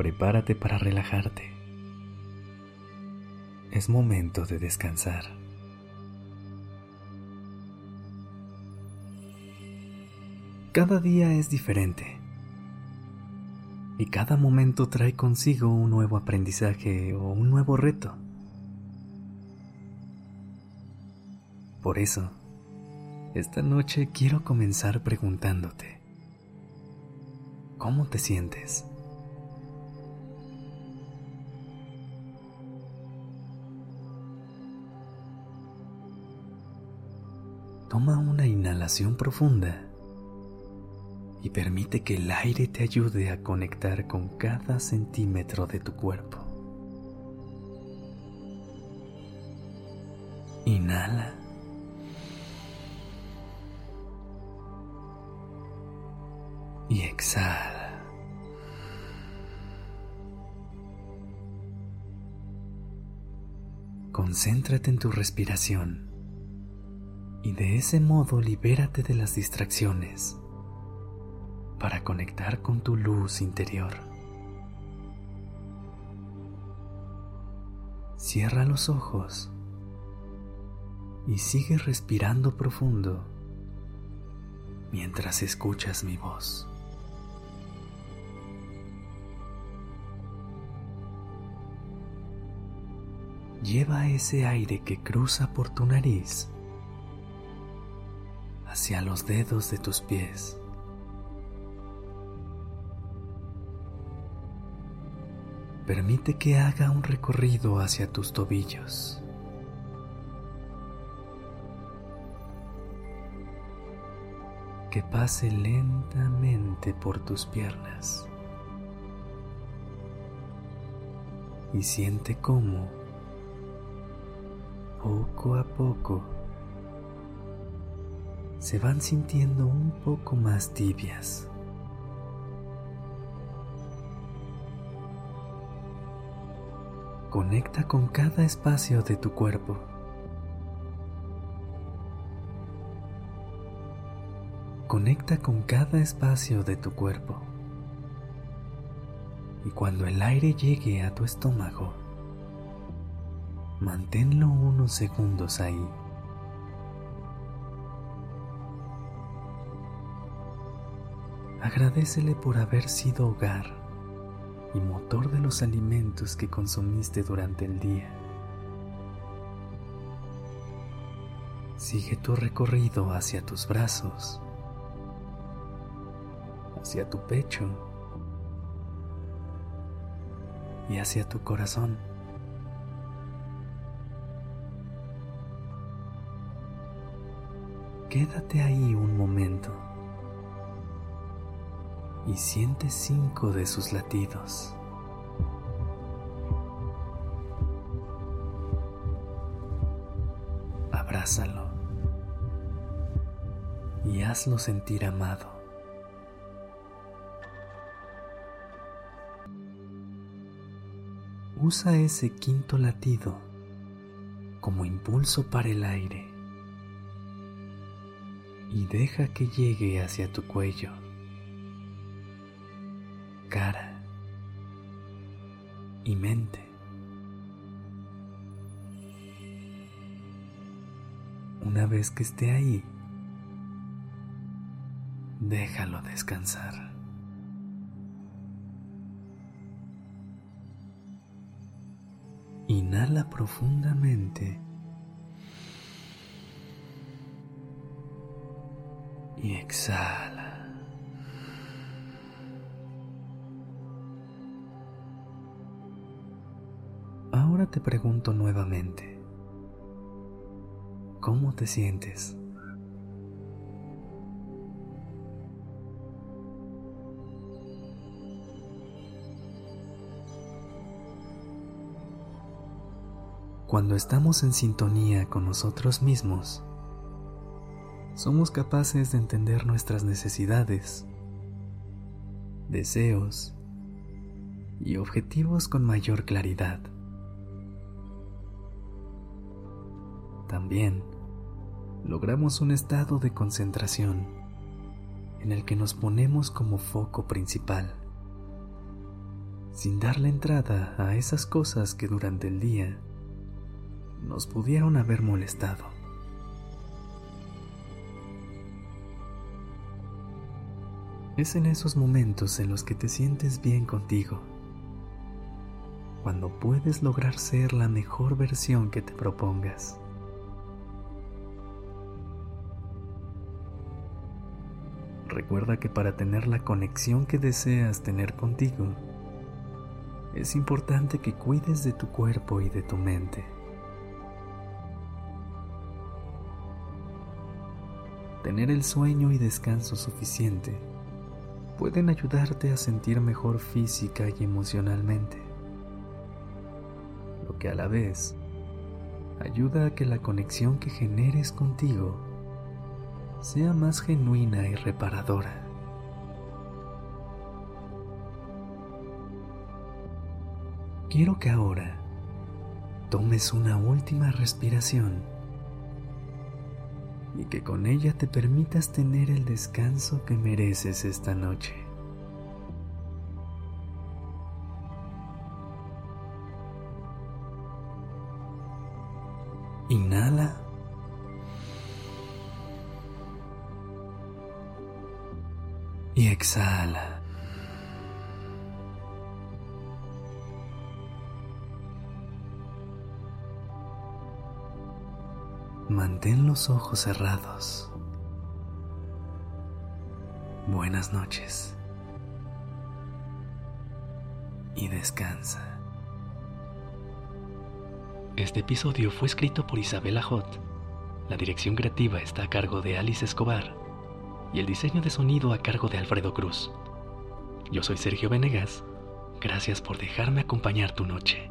Prepárate para relajarte. Es momento de descansar. Cada día es diferente y cada momento trae consigo un nuevo aprendizaje o un nuevo reto. Por eso, esta noche quiero comenzar preguntándote, ¿cómo te sientes? Toma una inhalación profunda y permite que el aire te ayude a conectar con cada centímetro de tu cuerpo. Inhala. y exhala. Concéntrate en tu respiración y de ese modo libérate de las distracciones para conectar con tu luz interior. Cierra los ojos y sigue respirando profundo mientras escuchas mi voz. lleva ese aire que cruza por tu nariz hacia los dedos de tus pies. Permite que haga un recorrido hacia tus tobillos. Que pase lentamente por tus piernas. Y siente cómo poco a poco se van sintiendo un poco más tibias. Conecta con cada espacio de tu cuerpo. Conecta con cada espacio de tu cuerpo. Y cuando el aire llegue a tu estómago, Manténlo unos segundos ahí. Agradecele por haber sido hogar y motor de los alimentos que consumiste durante el día. Sigue tu recorrido hacia tus brazos, hacia tu pecho y hacia tu corazón. Quédate ahí un momento y siente cinco de sus latidos. Abrázalo y hazlo sentir amado. Usa ese quinto latido como impulso para el aire y deja que llegue hacia tu cuello, cara y mente. Una vez que esté ahí, déjalo descansar. Inhala profundamente y exhala. Ahora te pregunto nuevamente, ¿cómo te sientes? Cuando estamos en sintonía con nosotros mismos, somos capaces de entender nuestras necesidades, deseos y objetivos con mayor claridad. También logramos un estado de concentración en el que nos ponemos como foco principal, sin darle entrada a esas cosas que durante el día nos pudieron haber molestado. Es en esos momentos en los que te sientes bien contigo, cuando puedes lograr ser la mejor versión que te propongas. Recuerda que para tener la conexión que deseas tener contigo, es importante que cuides de tu cuerpo y de tu mente. Tener el sueño y descanso suficiente pueden ayudarte a sentir mejor física y emocionalmente, lo que a la vez ayuda a que la conexión que generes contigo sea más genuina y reparadora. Quiero que ahora tomes una última respiración y que con ella te permitas tener el descanso que mereces esta noche. Inhala y exhala. Mantén los ojos cerrados. Buenas noches. Y descansa. Este episodio fue escrito por Isabela Hot. La dirección creativa está a cargo de Alice Escobar y el diseño de sonido a cargo de Alfredo Cruz. Yo soy Sergio Venegas. Gracias por dejarme acompañar tu noche.